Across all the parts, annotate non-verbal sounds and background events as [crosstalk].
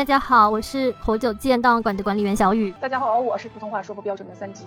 大家好，我是活久见档案馆的管理员小雨。大家好，我是普通话说不标准的三级。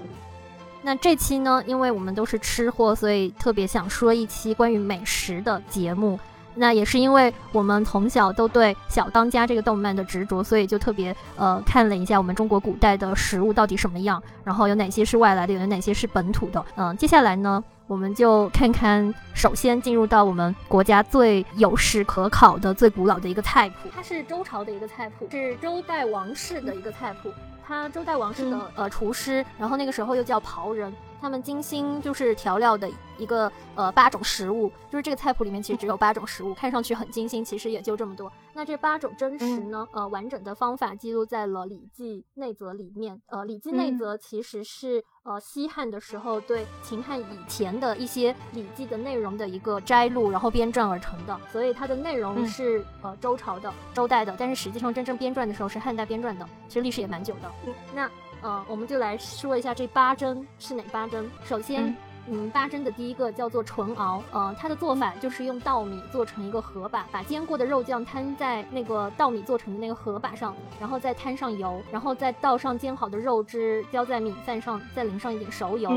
那这期呢，因为我们都是吃货，所以特别想说一期关于美食的节目。那也是因为我们从小都对小当家这个动漫的执着，所以就特别呃看了一下我们中国古代的食物到底什么样，然后有哪些是外来的，有哪些是本土的。嗯，接下来呢，我们就看看，首先进入到我们国家最有史可考的、最古老的一个菜谱，它是周朝的一个菜谱，是周代王室的一个菜谱。它周代王室的呃厨师，然后那个时候又叫庖人，他们精心就是调料的一个呃八种食物，就是这个菜谱里面其实只有八种食物，看上去很精心，其实也就这么多。那这八种真实呢，呃完整的方法记录在了《礼记内则》里面。呃，《礼记内则》其实是呃西汉的时候对秦汉以前的一些礼记的内容的一个摘录，然后编撰而成的，所以它的内容是呃周朝的、周代的，但是实际上真正编撰的时候是汉代编撰的，其实历史也蛮久的。那呃，我们就来说一下这八珍是哪八珍。首先，嗯，八珍的第一个叫做纯熬，呃，它的做法就是用稻米做成一个盒把，把煎过的肉酱摊在那个稻米做成的那个盒把上，然后再摊上油，然后再倒上煎好的肉汁，浇在米饭上，再淋上一点熟油。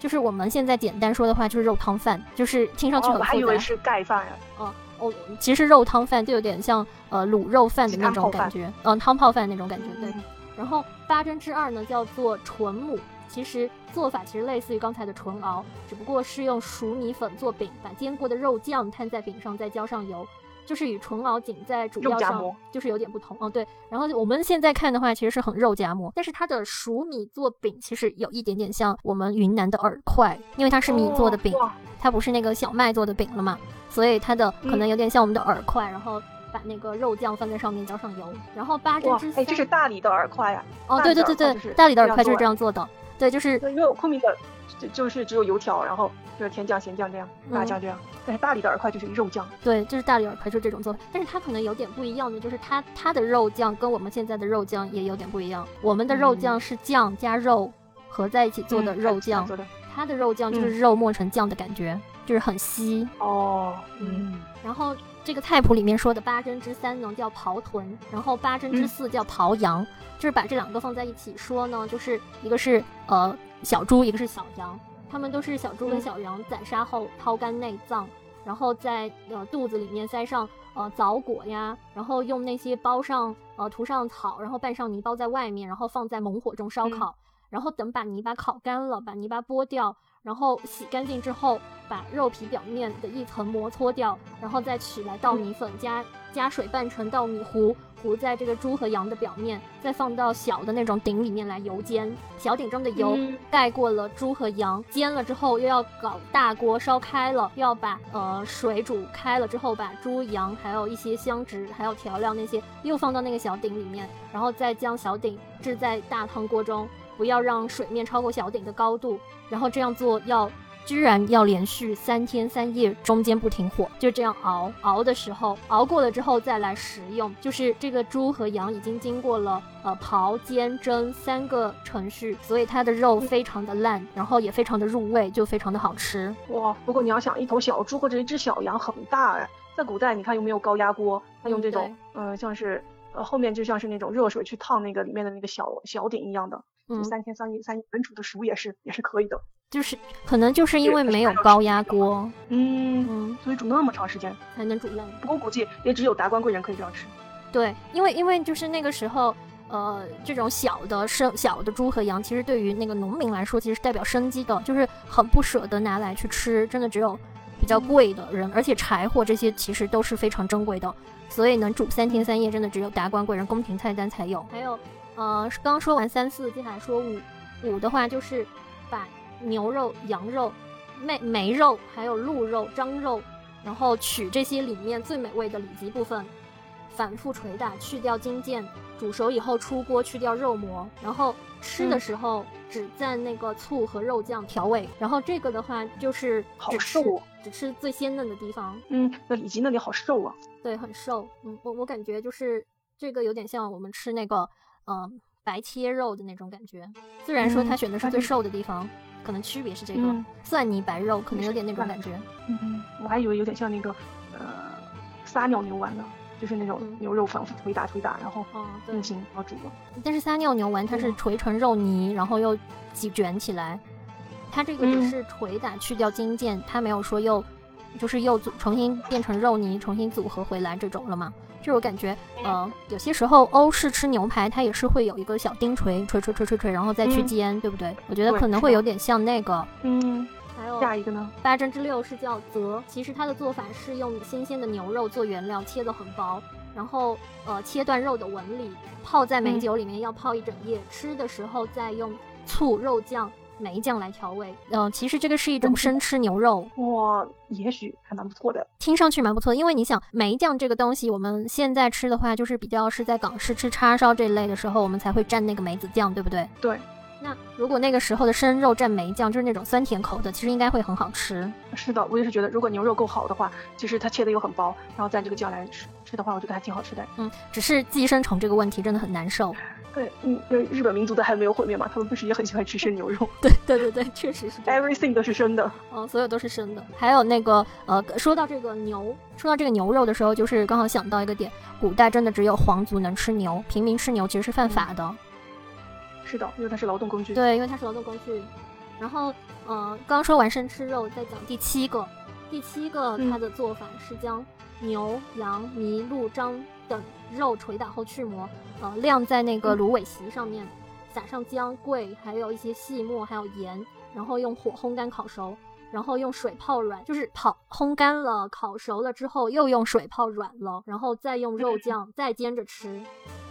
就是我们现在简单说的话，就是肉汤饭，就是听上去很复杂。我还以为是盖饭呀。哦，哦，其实肉汤饭就有点像呃卤肉饭的那种感觉，嗯，汤泡饭那种感觉，对。然后八珍之二呢，叫做纯母，其实做法其实类似于刚才的纯熬，只不过是用熟米粉做饼，把煎过的肉酱摊在饼上，再浇上油，就是与纯熬仅在主要上就是有点不同。哦，对。然后我们现在看的话，其实是很肉夹馍，但是它的熟米做饼其实有一点点像我们云南的饵块，因为它是米做的饼，它不是那个小麦做的饼了嘛，所以它的可能有点像我们的饵块，然后。把那个肉酱放在上面，浇上油，然后八珍之哎，这是大理的饵块呀！哦，对对对对，大理的饵块就是这样做的。对，就是因为昆明的就就是只有油条，然后就是甜酱、咸酱这样，辣酱这样。但是大理的饵块就是肉酱。对，就是大理饵块就是这种做法，但是它可能有点不一样的，就是它它的肉酱跟我们现在的肉酱也有点不一样。我们的肉酱是酱加肉合在一起做的肉酱，它的肉酱就是肉磨成酱的感觉，就是很稀。哦，嗯，然后。这个菜谱里面说的八珍之三呢叫刨豚，然后八珍之四叫刨羊，就是把这两个放在一起说呢，就是一个是呃小猪，一个是小羊，它们都是小猪跟小羊宰杀后掏干内脏，然后在呃肚子里面塞上呃枣果呀，然后用那些包上呃涂上草，然后拌上泥包在外面，然后放在猛火中烧烤，然后等把泥巴烤干了，把泥巴剥掉。然后洗干净之后，把肉皮表面的一层膜搓掉，然后再取来稻米粉，加加水拌成稻米糊，糊在这个猪和羊的表面，再放到小的那种鼎里面来油煎。小鼎中的油盖过了猪和羊，煎了之后又要搞大锅烧开了，又要把呃水煮开了之后，把猪羊还有一些香脂还有调料那些又放到那个小鼎里面，然后再将小鼎置在大汤锅中。不要让水面超过小鼎的高度，然后这样做要居然要连续三天三夜，中间不停火，就这样熬熬的时候，熬过了之后再来食用。就是这个猪和羊已经经过了呃刨、煎、蒸三个程序，所以它的肉非常的烂，然后也非常的入味，就非常的好吃。哇！不过你要想一头小猪或者一只小羊很大哎，在古代你看有没有高压锅？它用这种嗯像是呃后面就像是那种热水去烫那个里面的那个小小鼎一样的。嗯，三天三夜三夜本煮的熟也是也是可以的，就是可能就是因为没有高压锅，嗯嗯，所以煮那么长时间才能煮烂。不过估计也只有达官贵人可以这样吃。对，因为因为就是那个时候，呃，这种小的生小的猪和羊，其实对于那个农民来说，其实是代表生机的，就是很不舍得拿来去吃，真的只有比较贵的人，而且柴火这些其实都是非常珍贵的，所以能煮三天三夜，真的只有达官贵人宫廷菜单才有。还有。呃，刚说完三四，接下来说五。五的话就是把牛肉、羊肉、梅梅肉，还有鹿肉、獐肉，然后取这些里面最美味的里脊部分，反复捶打，去掉筋腱，煮熟以后出锅，去掉肉膜，然后吃的时候只蘸那个醋和肉酱调味。然后这个的话就是好瘦，只吃最鲜嫩的地方。嗯，那里脊那里好瘦啊。对，很瘦。嗯，我我感觉就是这个有点像我们吃那个。嗯，白切肉的那种感觉。虽然说他选的是最瘦的地方，可能区别是这个蒜泥白肉，可能有点那种感觉。嗯，我还以为有点像那个呃撒尿牛丸呢，就是那种牛肉反复捶打捶打，然后定型然后煮了。但是撒尿牛丸它是捶成肉泥，然后又挤卷起来，它这个只是捶打去掉筋腱，它没有说又就是又组重新变成肉泥重新组合回来这种了嘛？就是我感觉，呃，有些时候欧式吃牛排，它也是会有一个小钉锤，锤锤锤锤锤，然后再去煎，对不对？我觉得可能会有点像那个。嗯。还有下一个呢？八珍之六是叫泽，其实它的做法是用新鲜的牛肉做原料，切得很薄，然后呃切断肉的纹理，泡在美酒里面，要泡一整夜。吃的时候再用醋、肉酱。梅酱来调味，嗯，其实这个是一种生吃牛肉，哇，也许还蛮不错的，听上去蛮不错的，因为你想梅酱这个东西，我们现在吃的话，就是比较是在港式吃叉烧这一类的时候，我们才会蘸那个梅子酱，对不对？对。那如果那个时候的生肉蘸梅酱，就是那种酸甜口的，其实应该会很好吃。是的，我也是觉得，如果牛肉够好的话，其实它切的又很薄，然后蘸这个酱来吃吃的话，我觉得还挺好吃的。嗯，只是寄生虫这个问题真的很难受。对，嗯，日本民族的还没有毁灭嘛，他们不是也很喜欢吃生牛肉？[laughs] 对，对，对，对，确实是。Everything 都是生的，嗯，所有都是生的。还有那个，呃，说到这个牛，说到这个牛肉的时候，就是刚好想到一个点，古代真的只有皇族能吃牛，平民吃牛其实是犯法的。是的，因为它是劳动工具。对，因为它是劳动工具。然后，嗯，刚说完生吃肉，再讲第七个。第七个，它的做法是将牛、羊、麋鹿、獐等肉捶打后去膜，呃，晾在那个芦苇席上面，撒上姜、桂，还有一些细末，还有盐，然后用火烘干烤熟，然后用水泡软，就是泡烘干了、烤熟了之后，又用水泡软了，然后再用肉酱再煎着吃。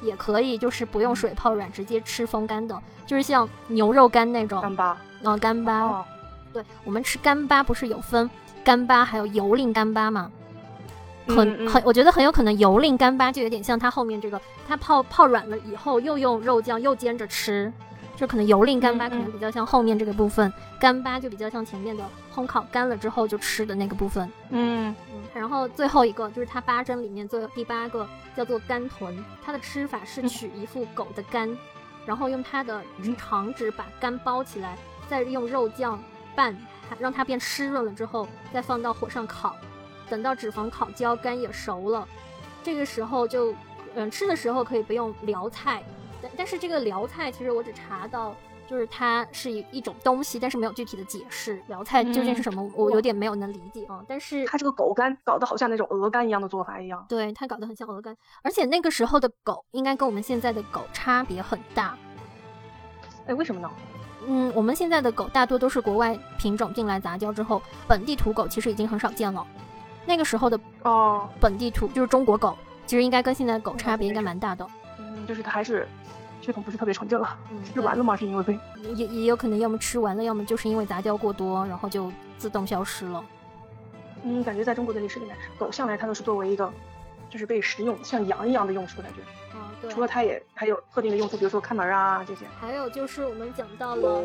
也可以，就是不用水泡软，直接吃风干的，就是像牛肉干那种干巴，嗯，干巴。对，我们吃干巴不是有分干巴还有油淋干巴吗？很很，我觉得很有可能油淋干巴就有点像它后面这个，它泡泡软了以后又用肉酱又煎着吃。就可能油淋干巴可能比较像后面这个部分，干巴就比较像前面的烘烤干了之后就吃的那个部分。嗯嗯，然后最后一个就是它八珍里面最第八个叫做干豚，它的吃法是取一副狗的肝，然后用它的肠纸把肝包起来，再用肉酱拌，让它变湿润了之后，再放到火上烤，等到脂肪烤焦，肝也熟了，这个时候就嗯吃的时候可以不用撩菜。但但是这个辽菜其实我只查到，就是它是一一种东西，但是没有具体的解释。辽菜究竟是什么，我有点没有能理解啊。但是它这个狗肝搞得好像那种鹅肝一样的做法一样，对，它搞得很像鹅肝，而且那个时候的狗应该跟我们现在的狗差别很大。哎，为什么呢？嗯，我们现在的狗大多都是国外品种进来杂交之后，本地土狗其实已经很少见了。那个时候的哦，本地土就是中国狗，其实应该跟现在的狗差别应该蛮大的。嗯，就是它还是。血统不是特别纯正了，[laughs] 吃完了吗？是因为被也也有可能，要么吃完了，要么就是因为杂交过多，然后就自动消失了。嗯，感觉在中国的历史里面，狗向来它都是作为一个，就是被食用，像羊一样的用处，感觉。啊，对。除了它也还有特定的用处，比如说看门啊这些。还有就是我们讲到了，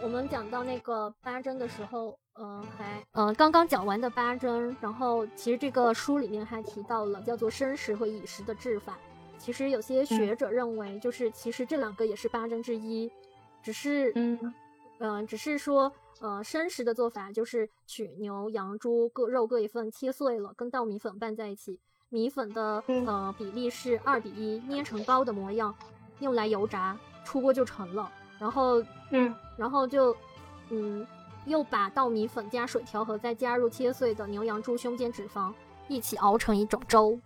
我们讲到那个八珍的时候，嗯，还嗯刚刚讲完的八珍，然后其实这个书里面还提到了叫做生食和乙食的制法。其实有些学者认为，就是其实这两个也是八珍之一，只是嗯。嗯，只是说呃生食的做法就是取牛羊猪各肉各一份，切碎了跟稻米粉拌在一起，米粉的呃比例是二比一，捏成糕的模样，用来油炸，出锅就成了。然后嗯，然后就嗯又把稻米粉加水调和，再加入切碎的牛羊猪胸肩脂肪一起熬成一种粥。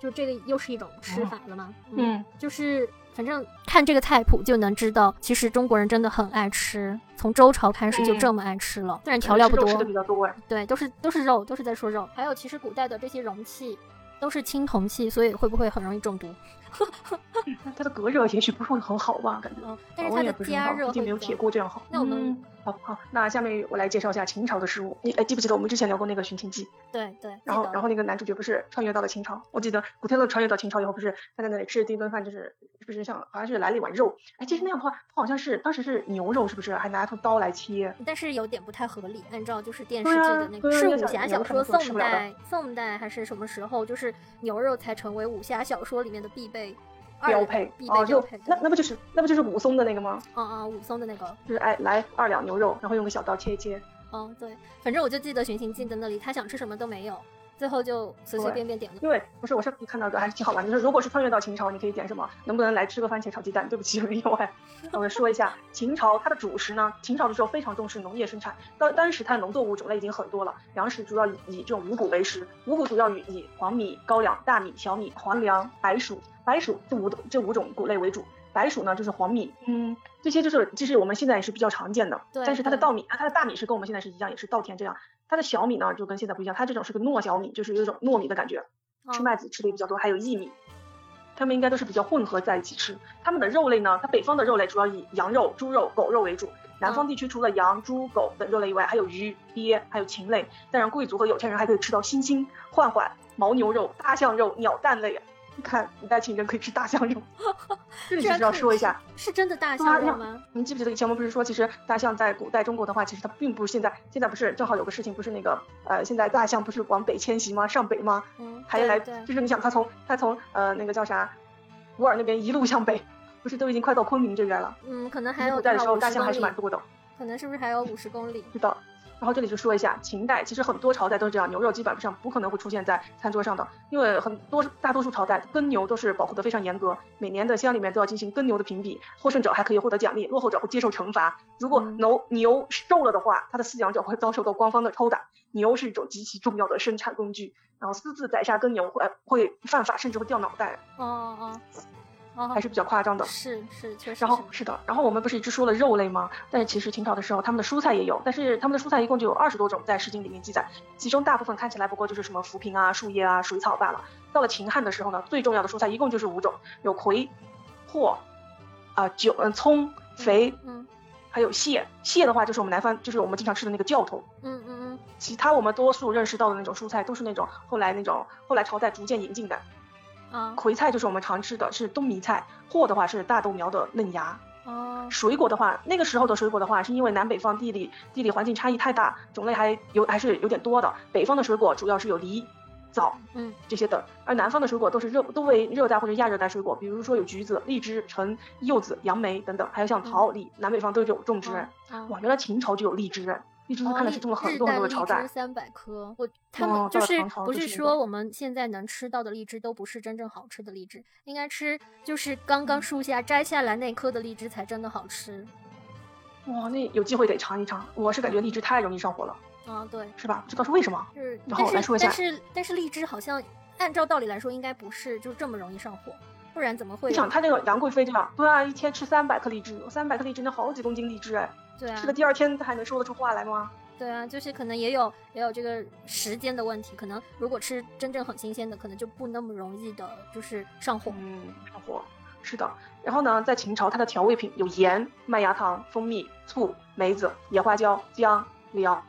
就这个又是一种吃法了吗？嗯，就是反正看这个菜谱就能知道，其实中国人真的很爱吃，从周朝开始就这么爱吃了。虽然调料不多，吃的比较多对，都是都是肉，都是在说肉。还有，其实古代的这些容器都是青铜器，所以会不会很容易中毒？[laughs] 它的隔热也许不会很好吧，感觉。但是它的加热毕竟没有铁锅这样好。那我们好好，那下面我来介绍一下秦朝的事物。你哎记不记得我们之前聊过那个《寻秦记》？对对。然后然后那个男主角不是穿越到了秦朝？我记得古天乐穿越到秦朝以后，不是他在那里吃的第一顿饭就是是不是像好像是来了一碗肉？哎，其实那样的话，他好像是当时是牛肉，是不是？还拿出刀来切。但是有点不太合理，按照就是电视剧的那个是武侠小说，宋代宋代还是什么时候？就是牛肉才成为武侠小说里面的必备。标配哦，就那那不就是那不就是武松的那个吗？嗯嗯，武松的那个就是哎，来二两牛肉，然后用个小刀切一切。嗯，对，反正我就记得《寻秦记》在那里，他想吃什么都没有，最后就随随便便点了。因为不是我上次看到的还是挺好玩的，就是如果是穿越到秦朝，你可以点什么？能不能来吃个番茄炒鸡蛋？对不起，有点意外。我说一下秦朝它的主食呢，秦朝的时候非常重视农业生产，当当时它的农作物种类已经很多了，粮食主要以以这种五谷为食，五谷主要以以黄米、高粱、大米、小米、黄粱、白薯、白薯这五这五种谷类为主。白薯呢就是黄米，嗯，这些就是其实我们现在也是比较常见的，对但是它的稻米，它的大米是跟我们现在是一样，也是稻田这样。它的小米呢就跟现在不一样，它这种是个糯小米，就是有一种糯米的感觉，吃麦子吃的也比较多，还有薏米，它们应该都是比较混合在一起吃。它们的肉类呢，它北方的肉类主要以羊肉、猪肉、狗肉为主，南方地区除了羊、猪、狗等肉类以外，还有鱼、鳖，还有禽类。当然，贵族和有钱人还可以吃到猩猩、獾獾、牦牛肉、大象肉、鸟蛋类。你看，古代情人可以吃大象肉，[laughs] 这里是要说一下，是真的大象肉吗？你记不记得以前我们不是说，其实大象在古代中国的话，其实它并不是现在，现在不是正好有个事情，不是那个呃，现在大象不是往北迁徙吗？上北吗？嗯，还来，就是你想它从它从呃那个叫啥，乌尔那边一路向北，不是都已经快到昆明这边了？嗯，可能还有古代的时候大象还是蛮多的，可能是不是还有五十公里？知道。然后这里就说一下，秦代其实很多朝代都是这样，牛肉基本上不可能会出现在餐桌上的，因为很多大多数朝代耕牛都是保护的非常严格，每年的乡里面都要进行耕牛的评比，获胜者还可以获得奖励，落后者会接受惩罚。如果牛牛瘦了的话，它的饲养者会遭受到官方的抽打。牛是一种极其重要的生产工具，然后私自宰杀耕牛会会犯法，甚至会掉脑袋。哦哦。还是比较夸张的，是是确实。然后是的，然后我们不是一直说了肉类吗？但是其实秦朝的时候，他们的蔬菜也有，但是他们的蔬菜一共就有二十多种，在《诗经》里面记载，其中大部分看起来不过就是什么浮萍啊、树叶啊、水草罢了。到了秦汉的时候呢，最重要的蔬菜一共就是五种，有葵、藿、啊韭、嗯葱、肥，嗯，还有蟹。蟹的话就是我们南方，就是我们经常吃的那个教头，嗯嗯嗯。其他我们多数认识到的那种蔬菜，都是那种后来那种后来朝代逐渐引进的。葵菜就是我们常吃的，是冬糜菜；藿的话是大豆苗的嫩芽。哦，水果的话，那个时候的水果的话，是因为南北方地理地理环境差异太大，种类还有还是有点多的。北方的水果主要是有梨、枣，嗯，这些的，而南方的水果都是热都为热带或者亚热带水果，比如说有橘子、荔枝、橙、柚子、杨梅等等，还有像桃李，南北方都有种植。哇，原来秦朝就有荔枝。荔枝看来是种了很多很多的朝代，三百颗。我他们就是不是说我们现在能吃到的荔枝都不是真正好吃的荔枝，应该吃就是刚刚树下摘下来那颗的荔枝才真的好吃。哇，那有机会得尝一尝。我是感觉荔枝太容易上火了。啊，对，是吧？不知道是为什么。是，然后来说一下。但是但是荔枝好像按照道理来说应该不是就这么容易上火，不然怎么会？你想他那个杨贵妃这样，对啊，一天吃三百颗荔枝，三百颗荔枝那好几公斤荔枝哎。对啊。吃个第二天他还能说得出话来吗？对啊，就是可能也有也有这个时间的问题，可能如果吃真正很新鲜的，可能就不那么容易的，就是上火。嗯，上火，是的。然后呢，在秦朝，它的调味品有盐、麦芽糖、蜂蜜、醋、梅子、野花椒、姜、料、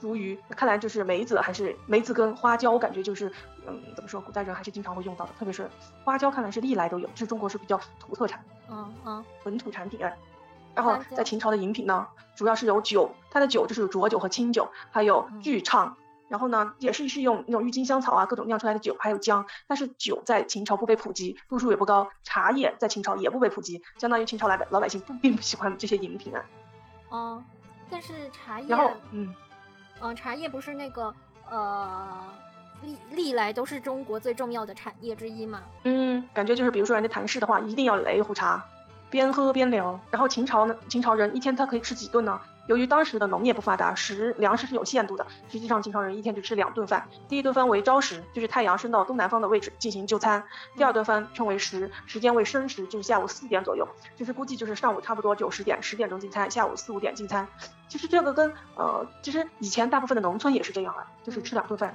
如鱼。看来就是梅子还是梅子跟花椒，我感觉就是嗯，怎么说，古代人还是经常会用到的。特别是花椒，看来是历来都有，是中国是比较土特产，嗯嗯，本土产品。然后在秦朝的饮品呢，主要是有酒，它的酒就是有浊酒和清酒，还有巨畅。然后呢，也是是用那种郁金香草啊各种酿出来的酒，还有姜。但是酒在秦朝不被普及，度数也不高。茶叶在秦朝也不被普及，相当于秦朝来老百姓不并不喜欢这些饮品啊。哦，但是茶叶，然后嗯，嗯，茶叶不是那个呃历历来都是中国最重要的产业之一嘛？嗯，感觉就是比如说人家谈事的话，一定要来一壶茶。边喝边聊，然后秦朝呢？秦朝人一天他可以吃几顿呢？由于当时的农业不发达，食粮食是有限度的。实际上，秦朝人一天只吃两顿饭。第一顿饭为朝食，就是太阳升到东南方的位置进行就餐；第二顿饭称为食，时间为申时，就是下午四点左右。就是估计就是上午差不多九十点、十点钟进餐，下午四五点进餐。其实这个跟呃，其实以前大部分的农村也是这样啊，就是吃两顿饭。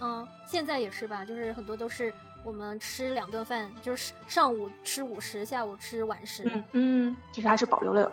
嗯，现在也是吧，就是很多都是。我们吃两顿饭，就是上午吃午食，下午吃晚食。嗯嗯，其实还是保留了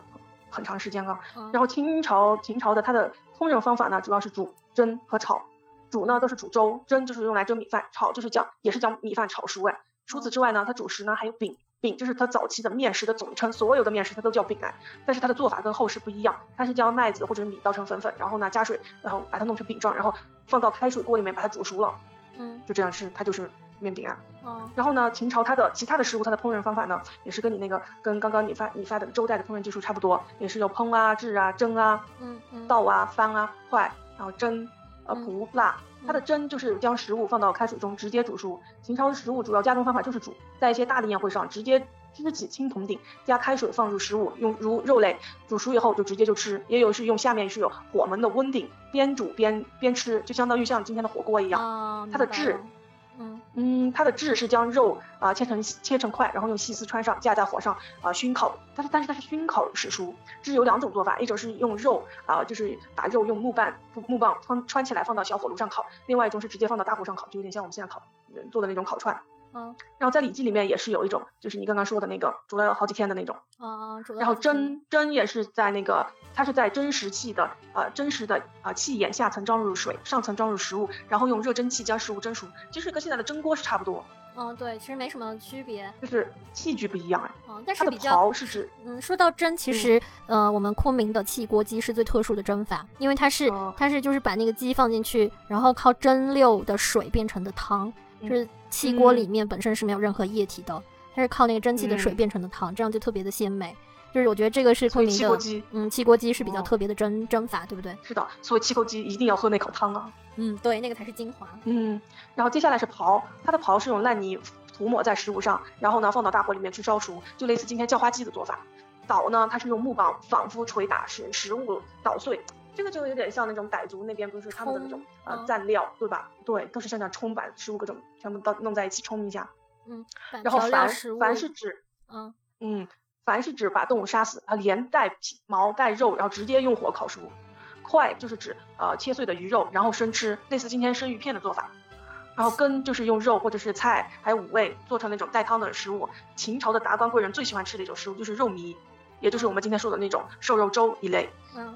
很长时间啊。然后清朝秦朝的它的烹饪方法呢，主要是煮、蒸和炒。煮呢都是煮粥，蒸就是用来蒸米饭，炒就是将也是将米饭炒熟哎。除此之外呢，它主食呢还有饼，饼就是它早期的面食的总称，所有的面食它都叫饼哎。但是它的做法跟后世不一样，它是将麦子或者米捣成粉粉，然后呢加水，然后把它弄成饼状，然后放到开水锅里面把它煮熟了。嗯，就这样吃，它就是。面饼啊，嗯，然后呢，秦朝它的其他的食物，它的烹饪方法呢，也是跟你那个跟刚刚你发你发的周代的烹饪技术差不多，也是有烹啊、制啊、蒸啊、嗯嗯、倒啊、翻啊、坏，然后蒸，呃蒲辣。它的蒸就是将食物放到开水中直接煮熟。秦朝的食物主要加工方法就是煮，在一些大的宴会上直接支起青铜鼎，加开水放入食物，用如肉类煮熟以后就直接就吃。也有是用下面是有火门的温鼎，边煮边边吃，就相当于像今天的火锅一样。它的制。嗯，它的制是将肉啊切成切成块，然后用细丝穿上，架在火上啊熏烤。但是但是它是熏烤史书，制有两种做法，一种是用肉啊，就是把肉用木棒木棒穿穿起来放到小火炉上烤；另外一种是直接放到大火上烤，就有点像我们现在烤做的那种烤串。嗯，然后在《礼记》里面也是有一种，就是你刚刚说的那个煮了好几天的那种。啊然后蒸蒸也是在那个，它是在真实器的呃真实的呃气眼下层装入水，上层装入食物，然后用热蒸汽将食物蒸熟，其实跟现在的蒸锅是差不多。嗯，对，其实没什么区别，就是器具不一样哎。嗯，但是比较是指嗯，说到蒸，其实呃我们昆明的汽锅鸡是最特殊的蒸法，因为它是它是就是把那个鸡放进去，然后靠蒸馏的水变成的汤，就是。汽锅里面本身是没有任何液体的，它是靠那个蒸汽的水变成的汤，这样就特别的鲜美。就是我觉得这个是昆明的，嗯，汽锅鸡是比较特别的蒸蒸法，对不对？是的，所以汽锅鸡一定要喝那口汤啊。嗯，对，那个才是精华。嗯，然后接下来是刨，它的刨是用烂泥涂抹在食物上，然后呢放到大火里面去烧熟，就类似今天叫花鸡的做法。捣呢，它是用木棒反复捶打，使食物捣碎。这个就有点像那种傣族那边不是他们的那种呃蘸料对吧？对，都是像这样冲把食物各种全部都弄在一起冲一下。嗯，然后凡凡是指嗯嗯，凡是指把动物杀死，它连带皮毛带肉，然后直接用火烤熟。块就是指呃切碎的鱼肉，然后生吃，类似今天生鱼片的做法。然后羹就是用肉或者是菜还有五味做成那种带汤的食物。秦朝的达官贵人最喜欢吃的一种食物就是肉糜。也就是我们今天说的那种瘦肉粥一类，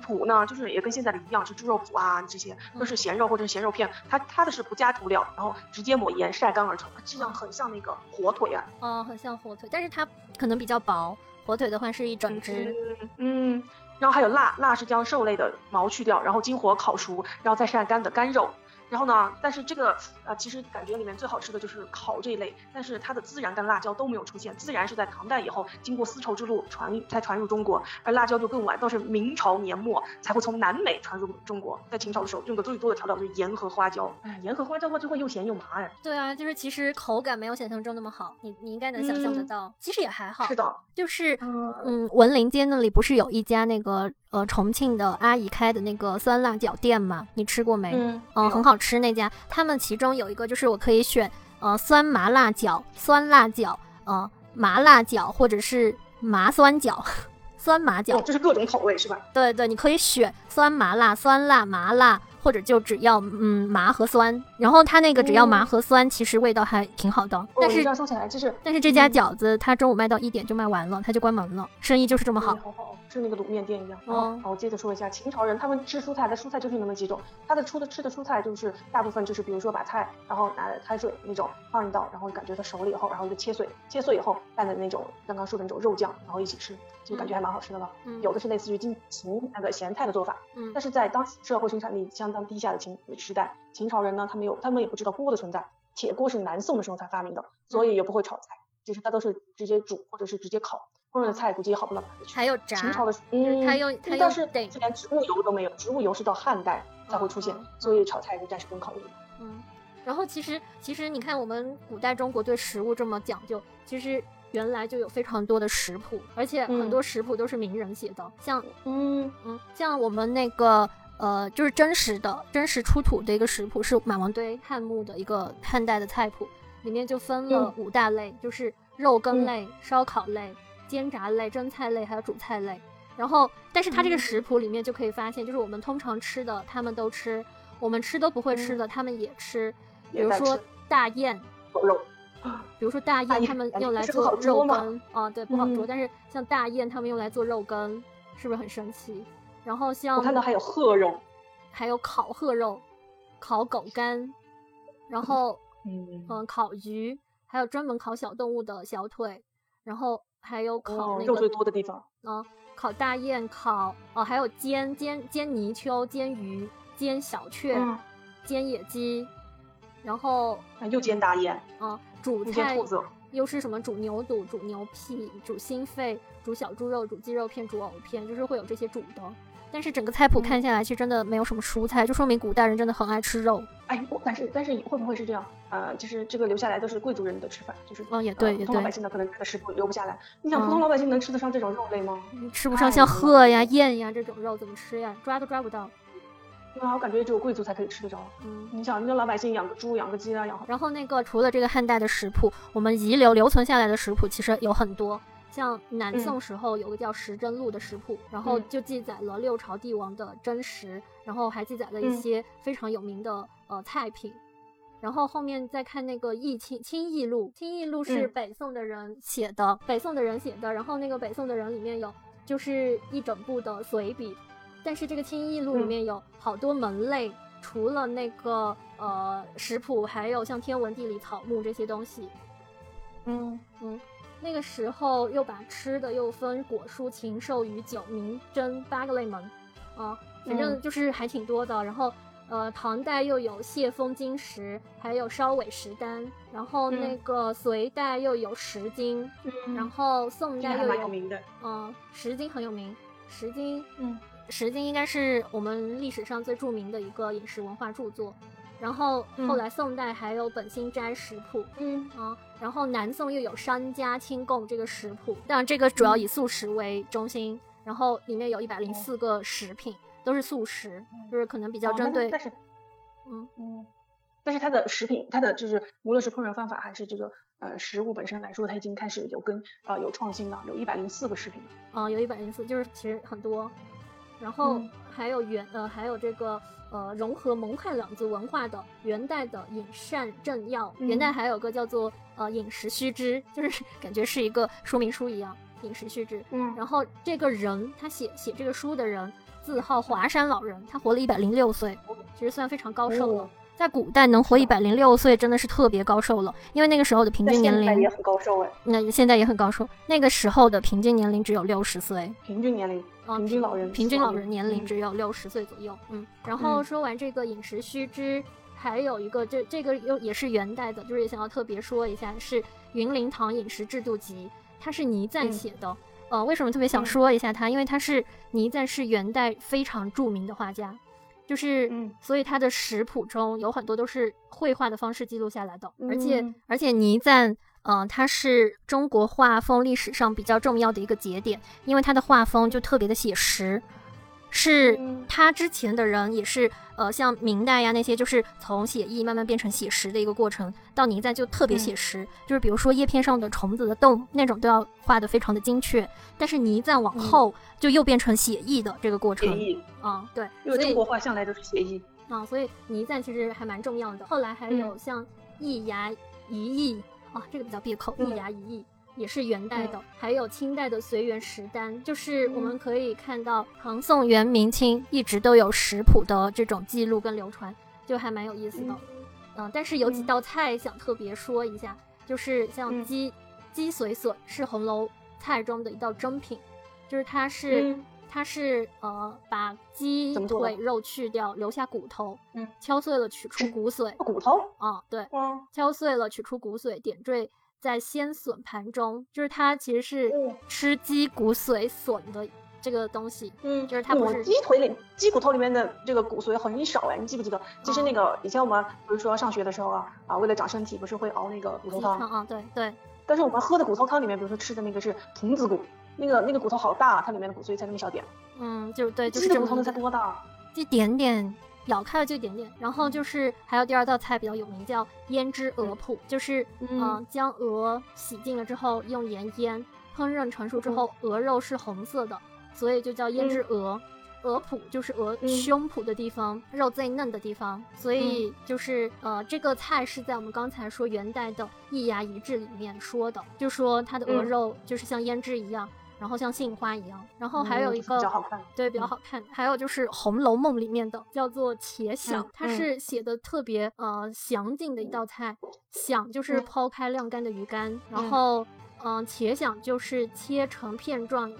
脯呢，就是也跟现在的一样，是猪肉脯啊，这些都是咸肉或者是咸肉片，它它的是不加涂料，然后直接抹盐晒干而成，质量很像那个火腿啊，嗯，很像火腿，但是它可能比较薄，火腿的话是一整只，嗯，然后还有辣，辣是将兽类的毛去掉，然后经火烤熟，然后再晒干的干肉。然后呢？但是这个呃，其实感觉里面最好吃的就是烤这一类，但是它的孜然跟辣椒都没有出现。孜然是在唐代以后经过丝绸之路传才传入中国，而辣椒就更晚，到是明朝年末才会从南美传入中国。在秦朝的时候，用的最多的调料就是盐和花椒。哎，盐和花椒的话就会又咸又麻哎。对啊，就是其实口感没有想象中那么好，你你应该能想象得到。其实也还好。是的，就是嗯嗯，文林街那里不是有一家那个。呃，重庆的阿姨开的那个酸辣饺店嘛，你吃过没？嗯，很好吃那家。他们其中有一个就是我可以选，呃，酸麻辣饺、酸辣饺、呃，麻辣饺或者是麻酸饺、[laughs] 酸麻饺，就是各种口味是吧？对对，你可以选酸麻辣、酸辣、麻辣。或者就只要嗯麻和酸，然后它那个只要麻和酸，其实味道还挺好的。但是说起来就是，但是这家饺子它中午卖到一点就卖完了，它就关门了，生意就是这么好。好好，是那个卤面店一样。哦，好，我接着说一下，秦朝人他们吃蔬菜，的蔬菜就是那么几种，他的出的吃的蔬菜就是大部分就是比如说把菜，然后拿开水那种放一道，然后感觉它熟了以后，然后就切碎，切碎以后拌的那种刚刚说的那种肉酱，然后一起吃，就感觉还蛮好吃的了。嗯，有的是类似于金秦那个咸菜的做法，嗯，但是在当时社会生产力相。当低下的秦时代，秦朝人呢，他们有，他们也不知道锅的存在，铁锅是南宋的时候才发明的，所以也不会炒菜，就是他都是直接煮或者是直接烤，烹饪的菜估计也好不到哪里去。还有炸。秦朝的，嗯，他用，但是连植物油都没有，植物油是到汉代才会出现，所以炒菜就暂时不用考虑。嗯，然后其实其实你看我们古代中国对食物这么讲究，其实原来就有非常多的食谱，而且很多食谱都是名人写的，像嗯嗯，像我们那个。呃，就是真实的、真实出土的一个食谱，是马王堆汉墓的一个汉代的菜谱，里面就分了五大类，就是肉羹类、烧烤类、煎炸类、蒸菜类，还有煮菜类。然后，但是它这个食谱里面就可以发现，就是我们通常吃的，他们都吃；我们吃都不会吃的，他们也吃。比如说大雁，肉。比如说大雁，他们用来做肉羹啊，对，不好做。但是像大雁，他们用来做肉羹，是不是很神奇？然后像我看到还有鹤肉，还有烤鹤肉、烤狗肝，然后 [laughs] 嗯。嗯烤鱼，还有专门烤小动物的小腿，然后还有烤那个肉最多的地方。啊，烤大雁，烤哦还有煎煎煎泥鳅、煎鱼、煎小雀、煎野鸡，然后又煎大雁啊，煮菜又是什么煮牛肚、煮牛屁、煮心肺、煮小猪肉、煮鸡肉片、煮藕片，就是会有这些煮的。但是整个菜谱看下来，其实真的没有什么蔬菜，就说明古代人真的很爱吃肉。哎，但是但是你会不会是这样？呃，就是这个留下来都是贵族人的吃法，就是嗯也对，普通老百姓的可能他的食谱留不下来。你想普通老百姓能吃得上这种肉类吗？吃不上像鹤呀、雁呀这种肉怎么吃呀？抓都抓不到。啊，我感觉只有贵族才可以吃得着。嗯，你想，那老百姓养个猪、养个鸡啊，养好。然后那个除了这个汉代的食谱，我们遗留留存下来的食谱其实有很多。像南宋时候有个叫《时珍录》的食谱，然后就记载了六朝帝王的真实，然后还记载了一些非常有名的呃菜品。然后后面再看那个《易清清异录》，《清异录》是北宋的人写的，北宋的人写的。然后那个北宋的人里面有就是一整部的随笔。但是这个《清异录》里面有好多门类，除了那个呃食谱，还有像天文、地理、草木这些东西。嗯。嗯，那个时候又把吃的又分果蔬、禽兽、鱼酒、名珍八个类门，啊，反正就是还挺多的。然后呃，唐代又有谢风金石，还有烧尾石丹。然后那个隋代又有石经，然。后宋代又有嗯石经很有名，石经嗯。《石经》应该是我们历史上最著名的一个饮食文化著作，然后后来宋代还有《本心斋食谱》，嗯。啊，然后南宋又有《商家清供》这个食谱，当然这个主要以素食为中心，然后里面有一百零四个食品都是素食，就是可能比较针对，但是，嗯。嗯，但是它的食品，它的就是无论是烹饪方法还是这个呃食物本身来说，它已经开始有跟啊有创新了，有一百零四个食品了，啊，有一百零四，就是其实很多。然后还有元呃，还有这个呃，融合蒙汉两族文化的元代的饮膳政要。元代还有个叫做呃饮食须知，就是 [laughs] 感觉是一个说明书一样。饮食须知，嗯。然后这个人他写写这个书的人，字号华山老人，他活了一百零六岁，其实算非常高寿了。在古代能活一百零六岁真的是特别高寿了，因为那个时候的平均年龄也很高寿哎。那现在也很高寿，那个时候的平均年龄只有六十岁。平均年龄。平均老人，平均老人年龄只有六十岁左右。嗯，然后说完这个饮食须知，还有一个，这这个又也是元代的，就是也想要特别说一下，是《云林堂饮食制度集》，它是倪瓒写的。呃，为什么特别想说一下他？因为他是倪瓒是元代非常著名的画家，就是，嗯所以他的食谱中有很多都是绘画的方式记录下来的，而且而且倪瓒。嗯，它是中国画风历史上比较重要的一个节点，因为它的画风就特别的写实，是他之前的人也是，呃，像明代呀那些，就是从写意慢慢变成写实的一个过程，到倪瓒就特别写实，就是比如说叶片上的虫子的洞那种都要画的非常的精确，但是倪瓒往后就又变成写意的这个过程，写意，啊，对，因为中国画向来都是写意，啊，所以倪瓒其实还蛮重要的。后来还有像易牙一易。啊，这个比较闭口，一牙一翼也是元代的，还有清代的随园食单，就是我们可以看到唐宋元明清一直都有食谱的这种记录跟流传，就还蛮有意思的。嗯，但是有几道菜想特别说一下，就是像鸡鸡髓笋是红楼菜中的一道珍品，就是它是。它是呃把鸡腿肉去掉，留下骨头，嗯，敲碎了取出骨髓，骨头。啊，对，敲碎了取出骨髓，点缀在鲜笋盘中，就是它其实是吃鸡骨髓笋的这个东西，嗯，就是它不是鸡腿里鸡骨头里面的这个骨髓很少哎，你记不记得？其实那个以前我们比如说上学的时候啊啊，为了长身体，不是会熬那个骨头汤啊，对对，但是我们喝的骨头汤里面，比如说吃的那个是童子骨。那个那个骨头好大，它里面的骨髓才那么小点。嗯，就对，就是这骨头才多大？一点点，咬开了就一点点。然后就是还有第二道菜比较有名，叫胭脂鹅脯，就是嗯，将鹅洗净了之后用盐腌，烹饪成熟之后，鹅肉是红色的，所以就叫胭脂鹅。鹅脯就是鹅胸脯的地方，肉最嫩的地方，所以就是呃，这个菜是在我们刚才说元代的《一牙一志》里面说的，就说它的鹅肉就是像胭脂一样。然后像杏花一样，然后还有一个比较好看，对，比较好看。还有就是《红楼梦》里面的叫做茄鲞，它是写的特别呃详尽的一道菜。鲞就是抛开晾干的鱼干，然后嗯，茄鲞就是切成片状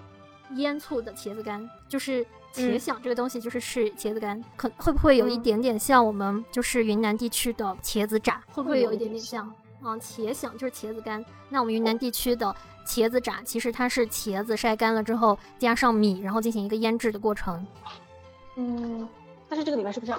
腌醋的茄子干，就是茄鲞这个东西就是是茄子干，可会不会有一点点像我们就是云南地区的茄子炸？会不会有一点点像？嗯，茄鲞就是茄子干，那我们云南地区的。茄子炸，其实它是茄子晒干了之后加上米，然后进行一个腌制的过程。嗯，但是这个里面是不是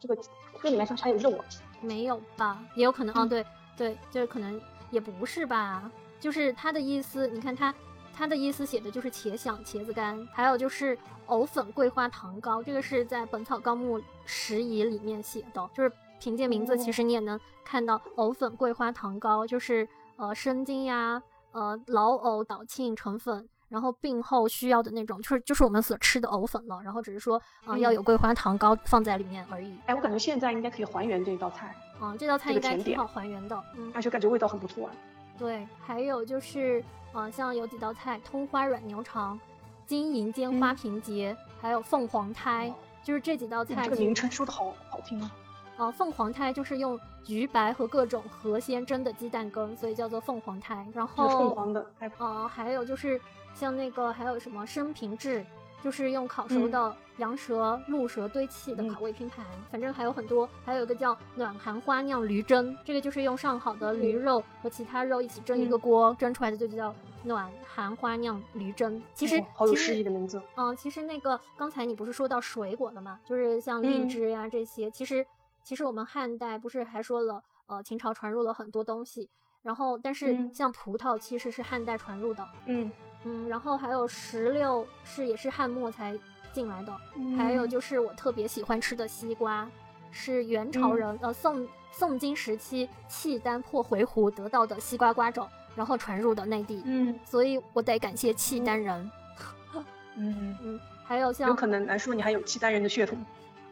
这个这里面是不是还有肉啊？没有吧？也有可能哦，对对，就是可能也不是吧？就是它的意思，你看它它的意思写的就是茄想茄子干，还有就是藕粉桂花糖糕，这个是在《本草纲目拾遗》里面写的，就是凭借名字，其实你也能看到藕粉桂花糖糕，就是呃生津呀，呃老藕捣沁成粉。然后病后需要的那种，就是就是我们所吃的藕粉了。然后只是说，啊，要有桂花糖糕放在里面而已。哎，我感觉现在应该可以还原这道菜。嗯，这道菜应该挺好还原的。嗯，而且感觉味道很不错。啊对，还有就是，嗯，像有几道菜，通花软牛肠、金银尖花瓶结，还有凤凰胎，就是这几道菜。这个名称说的好好听啊。呃，凤凰胎就是用橘白和各种河鲜蒸的鸡蛋羹，所以叫做凤凰胎。然后凤凰的。呃，还有就是。像那个还有什么生平制，就是用烤熟的羊舌、鹿舌堆砌的烤味拼盘，反正还有很多。还有一个叫暖寒花酿驴蒸，这个就是用上好的驴肉和其他肉一起蒸一个锅，蒸出来的就叫暖寒花酿驴蒸。其实好有诗意的名字。嗯，其实那个刚才你不是说到水果了吗？就是像荔枝呀这些。其实其实我们汉代不是还说了，呃，秦朝传入了很多东西，然后但是像葡萄其实是汉代传入的。嗯。嗯，然后还有石榴是也是汉末才进来的，还有就是我特别喜欢吃的西瓜，是元朝人呃宋宋金时期契丹破回鹘得到的西瓜瓜种，然后传入的内地。嗯，所以我得感谢契丹人。[laughs] 嗯嗯，还有像有可能来说你还有契丹人的血统。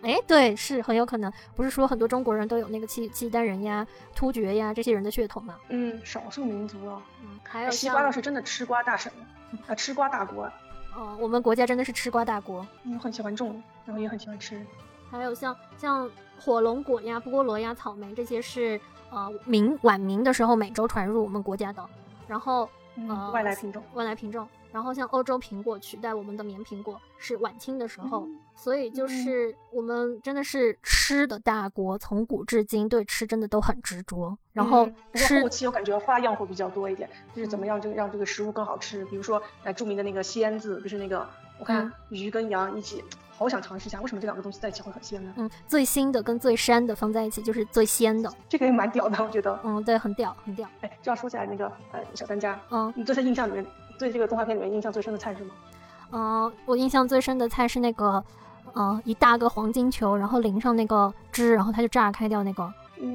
哎，对，是很有可能，不是说很多中国人都有那个契契丹人呀、突厥呀这些人的血统吗？嗯，少数民族啊。嗯，还有西瓜倒是真的吃瓜大省。啊，吃瓜大国，[laughs] 哦，我们国家真的是吃瓜大国，嗯，很喜欢种，然后也很喜欢吃。还有像像火龙果呀、菠萝呀、草莓这些是呃明晚明的时候美洲传入我们国家的，然后呃外来品种，外来品种。然后像欧洲苹果取代我们的棉苹果是晚清的时候，所以就是我们真的是吃的大国，从古至今对吃真的都很执着。然后吃后期我感觉花样会比较多一点，就是怎么样就让这个食物更好吃。比如说呃著名的那个鲜字，就是那个我看鱼跟羊一起，好想尝试一下为什么这两个东西在一起会很鲜呢？嗯，最新的跟最膻的放在一起就是最鲜的，这个也蛮屌的，我觉得。嗯，对，很屌，很屌。哎，这样说起来那个呃小当家，嗯，你对他印象里面。对这个动画片里面印象最深的菜是什么？嗯，我印象最深的菜是那个，嗯，一大个黄金球，然后淋上那个汁，然后它就炸开掉那个。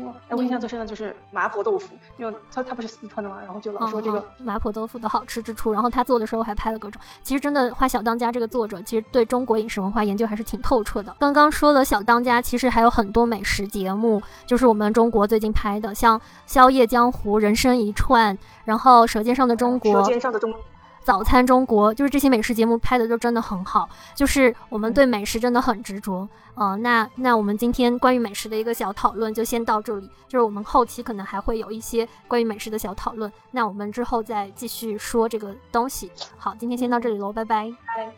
哇！哎，我印象最深的就是麻婆豆腐，因为他他不是四川的嘛，然后就老说这个麻婆豆腐的好吃之处。然后他做的时候还拍了各种。其实真的，画小当家这个作者其实对中国饮食文化研究还是挺透彻的。刚刚说了小当家，其实还有很多美食节目，就是我们中国最近拍的，像《宵夜江湖》《人生一串》，然后《舌尖上的中国》。舌尖上的中。早餐中国就是这些美食节目拍的都真的很好，就是我们对美食真的很执着。嗯，那那我们今天关于美食的一个小讨论就先到这里，就是我们后期可能还会有一些关于美食的小讨论，那我们之后再继续说这个东西。好，今天先到这里喽，拜拜。拜。